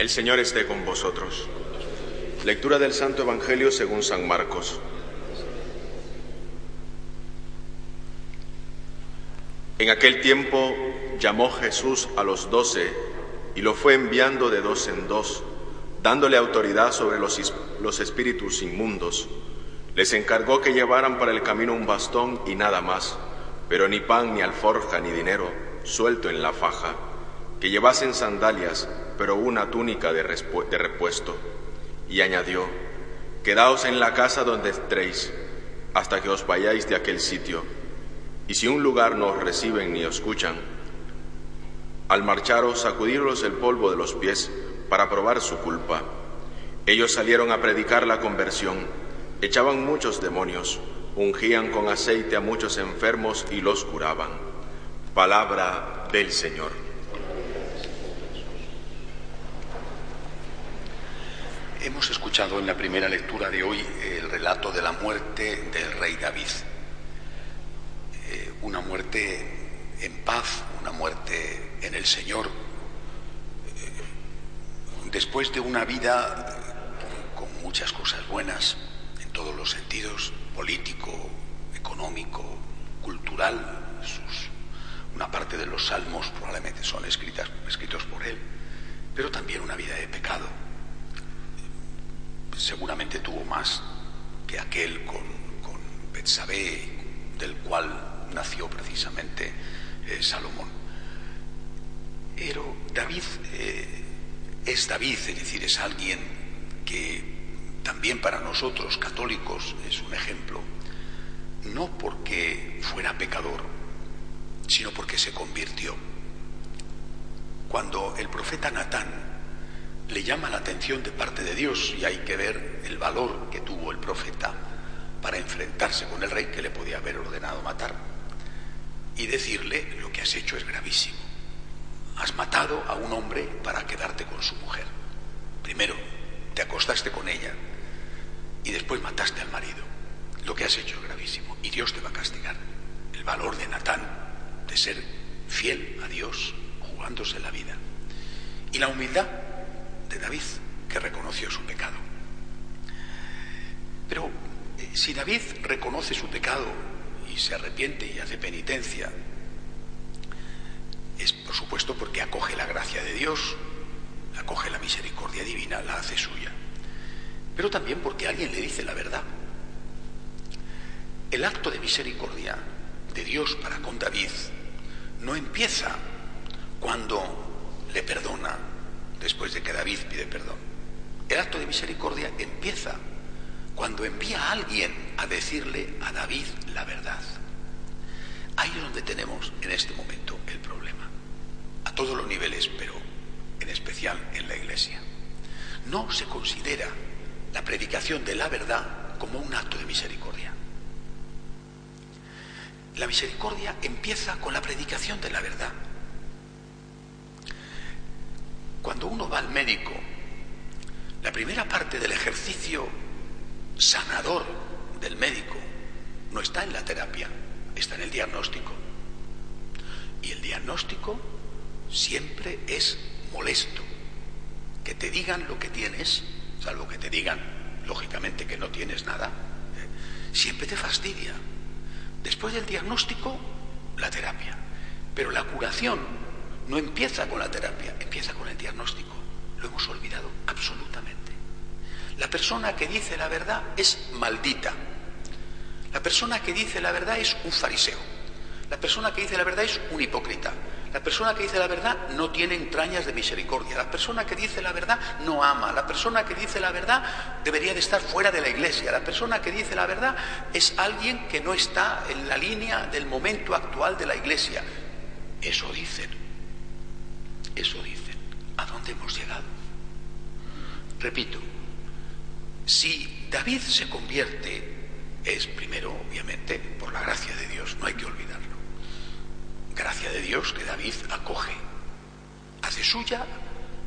El Señor esté con vosotros. Lectura del Santo Evangelio según San Marcos. En aquel tiempo llamó Jesús a los doce y lo fue enviando de dos en dos dándole autoridad sobre los, los espíritus inmundos. Les encargó que llevaran para el camino un bastón y nada más, pero ni pan, ni alforja, ni dinero, suelto en la faja, que llevasen sandalias, pero una túnica de, repuesto. Y añadió, Quedaos en la casa donde entréis, hasta que os vayáis de aquel sitio. Y si un lugar no os reciben ni os escuchan, al marcharos sacudiros el polvo de los pies, para probar su culpa. Ellos salieron a predicar la conversión, echaban muchos demonios, ungían con aceite a muchos enfermos y los curaban. Palabra del Señor. Hemos escuchado en la primera lectura de hoy el relato de la muerte del rey David. Eh, una muerte en paz, una muerte en el Señor, después de una vida con muchas cosas buenas, en todos los sentidos, político, económico, cultural, una parte de los salmos probablemente son escritas, escritos por él, pero también una vida de pecado. Seguramente tuvo más que aquel con, con del cual nació precisamente eh, Salomón. Pero David eh, es David, es decir, es alguien que también para nosotros católicos es un ejemplo, no porque fuera pecador, sino porque se convirtió. Cuando el profeta Natán le llama la atención de parte de Dios, y hay que ver el valor que tuvo el profeta para enfrentarse con el rey que le podía haber ordenado matar, y decirle, lo que has hecho es gravísimo has matado a un hombre para quedarte con su mujer. Primero, te acostaste con ella y después mataste al marido. Lo que has hecho es gravísimo y Dios te va a castigar. El valor de Natán de ser fiel a Dios, jugándose la vida. Y la humildad de David, que reconoció su pecado. Pero eh, si David reconoce su pecado y se arrepiente y hace penitencia es por supuesto porque acoge la gracia de Dios, acoge la misericordia divina, la hace suya, pero también porque alguien le dice la verdad. El acto de misericordia de Dios para con David no empieza cuando le perdona después de que David pide perdón. El acto de misericordia empieza cuando envía a alguien a decirle a David la verdad. Ahí es donde tenemos en este momento el problema a todos los niveles, pero en especial en la Iglesia. No se considera la predicación de la verdad como un acto de misericordia. La misericordia empieza con la predicación de la verdad. Cuando uno va al médico, la primera parte del ejercicio sanador del médico no está en la terapia, está en el diagnóstico. Y el diagnóstico siempre es molesto. Que te digan lo que tienes, salvo que te digan, lógicamente, que no tienes nada, ¿eh? siempre te fastidia. Después del diagnóstico, la terapia. Pero la curación no empieza con la terapia, empieza con el diagnóstico. Lo hemos olvidado absolutamente. La persona que dice la verdad es maldita. La persona que dice la verdad es un fariseo. La persona que dice la verdad es un hipócrita. La persona que dice la verdad no tiene entrañas de misericordia. La persona que dice la verdad no ama. La persona que dice la verdad debería de estar fuera de la iglesia. La persona que dice la verdad es alguien que no está en la línea del momento actual de la iglesia. Eso dicen. Eso dicen. ¿A dónde hemos llegado? Repito, si David se convierte, es primero, obviamente, por la gracia de Dios, no hay que olvidarlo. Gracia de Dios que David acoge, hace suya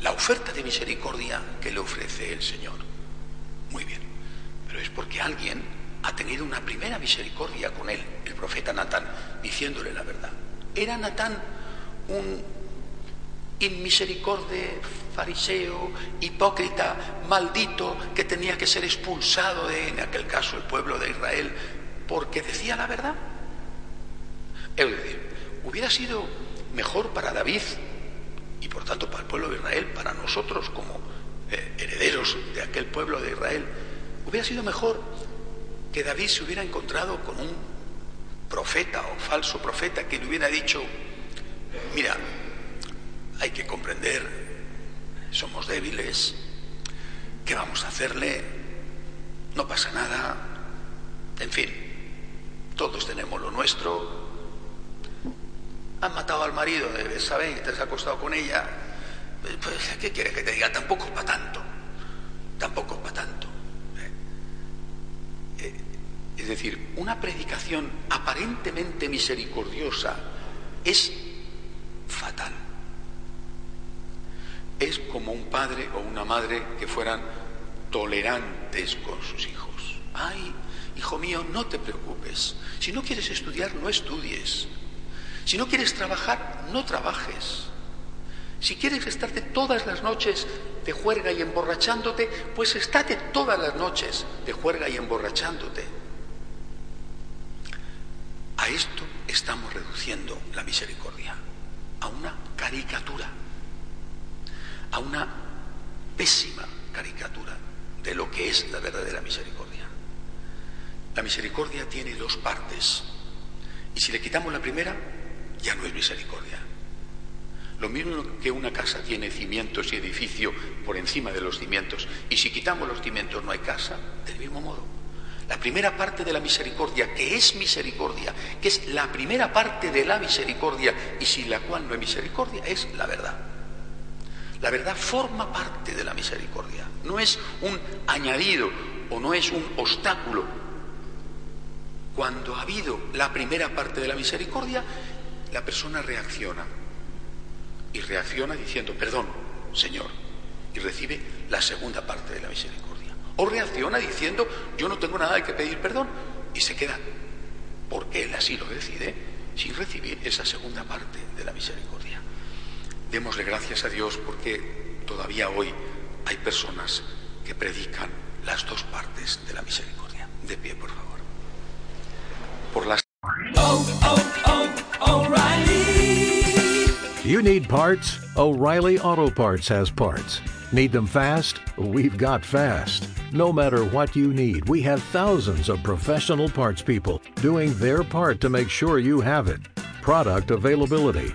la oferta de misericordia que le ofrece el Señor. Muy bien, pero es porque alguien ha tenido una primera misericordia con él, el profeta Natán, diciéndole la verdad. Era Natán un inmisericorde, fariseo, hipócrita, maldito, que tenía que ser expulsado de, en aquel caso, el pueblo de Israel, porque decía la verdad. Es decir, hubiera sido mejor para David y por tanto para el pueblo de Israel, para nosotros como eh, herederos de aquel pueblo de Israel, hubiera sido mejor que David se hubiera encontrado con un profeta o falso profeta que le hubiera dicho, mira, hay que comprender, somos débiles, ¿qué vamos a hacerle? No pasa nada, en fin, todos tenemos lo nuestro. Han matado al marido, ¿sabéis? Te has acostado con ella. Pues, ¿qué quieres que te diga? Tampoco es para tanto. Tampoco para tanto. Es decir, una predicación aparentemente misericordiosa es fatal. Es como un padre o una madre que fueran tolerantes con sus hijos. Ay, hijo mío, no te preocupes. Si no quieres estudiar, no estudies. Si no quieres trabajar, no trabajes. Si quieres estarte todas las noches de juerga y emborrachándote, pues estate todas las noches de juerga y emborrachándote. A esto estamos reduciendo la misericordia, a una caricatura, a una pésima caricatura de lo que es la verdadera misericordia. La misericordia tiene dos partes y si le quitamos la primera, ya no es misericordia. Lo mismo que una casa tiene cimientos y edificio por encima de los cimientos y si quitamos los cimientos no hay casa, del mismo modo. La primera parte de la misericordia, que es misericordia, que es la primera parte de la misericordia y sin la cual no hay misericordia, es la verdad. La verdad forma parte de la misericordia, no es un añadido o no es un obstáculo. Cuando ha habido la primera parte de la misericordia, la persona reacciona y reacciona diciendo, perdón, Señor, y recibe la segunda parte de la misericordia. O reacciona diciendo, yo no tengo nada que pedir perdón, y se queda, porque él así lo decide, sin recibir esa segunda parte de la misericordia. Démosle gracias a Dios porque todavía hoy hay personas que predican las dos partes de la misericordia. De pie, por favor. Por las... Oh, oh, oh, you need parts? O'Reilly Auto Parts has parts. Need them fast? We've got fast. No matter what you need, we have thousands of professional parts people doing their part to make sure you have it. Product availability.